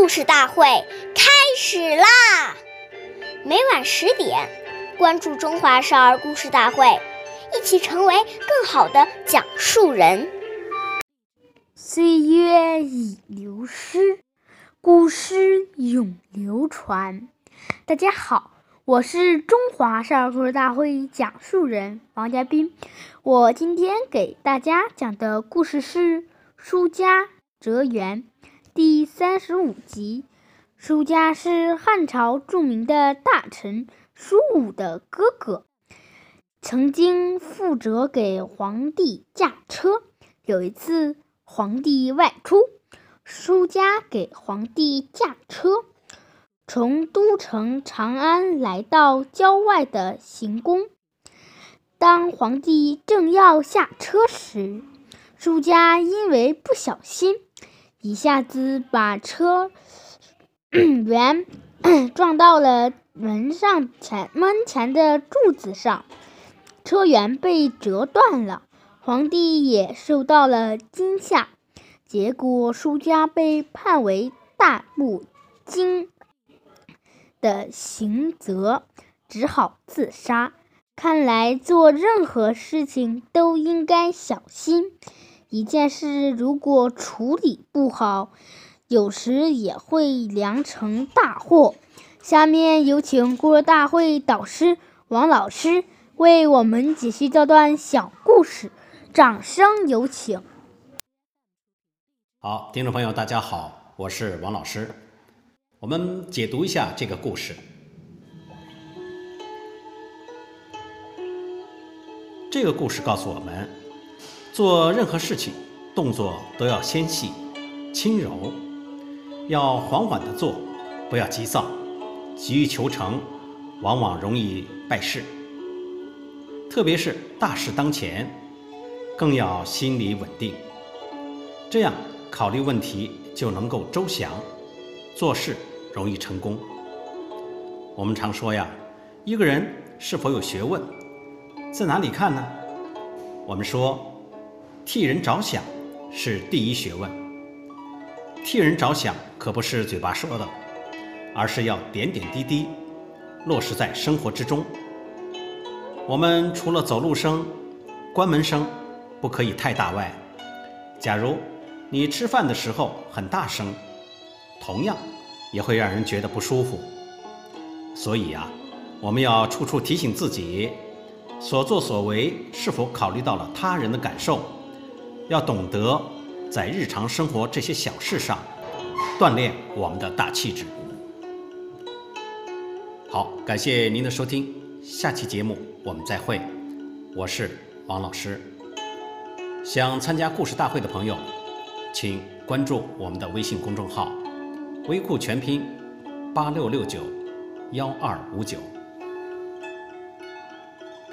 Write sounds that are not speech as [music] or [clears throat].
故事大会开始啦！每晚十点，关注《中华少儿故事大会》，一起成为更好的讲述人。岁月已流失，古诗永流传。大家好，我是中华少儿故事大会讲述人王佳斌。我今天给大家讲的故事是《书家哲源》第三十五集。舒家是汉朝著名的大臣舒武的哥哥，曾经负责给皇帝驾车。有一次，皇帝外出，舒家给皇帝驾车，从都城长安来到郊外的行宫。当皇帝正要下车时，舒家因为不小心，一下子把车 [clears throat] 辕撞到了门上前门前的柱子上，车辕被折断了，皇帝也受到了惊吓。结果，苏家被判为大不敬的刑责，只好自杀。看来做任何事情都应该小心。一件事如果处理不好，有时也会酿成大祸。下面有请故事大会导师王老师为我们解析这段小故事，掌声有请。好，听众朋友，大家好，我是王老师。我们解读一下这个故事。这个故事告诉我们，做任何事情，动作都要纤细、轻柔，要缓缓地做，不要急躁，急于求成，往往容易败事。特别是大事当前，更要心理稳定，这样考虑问题就能够周详，做事容易成功。我们常说呀，一个人是否有学问？在哪里看呢？我们说，替人着想是第一学问。替人着想可不是嘴巴说的，而是要点点滴滴落实在生活之中。我们除了走路声、关门声不可以太大外，假如你吃饭的时候很大声，同样也会让人觉得不舒服。所以呀，我们要处处提醒自己。所作所为是否考虑到了他人的感受？要懂得在日常生活这些小事上锻炼我们的大气质。好，感谢您的收听，下期节目我们再会。我是王老师。想参加故事大会的朋友，请关注我们的微信公众号“微库全拼八六六九幺二五九”。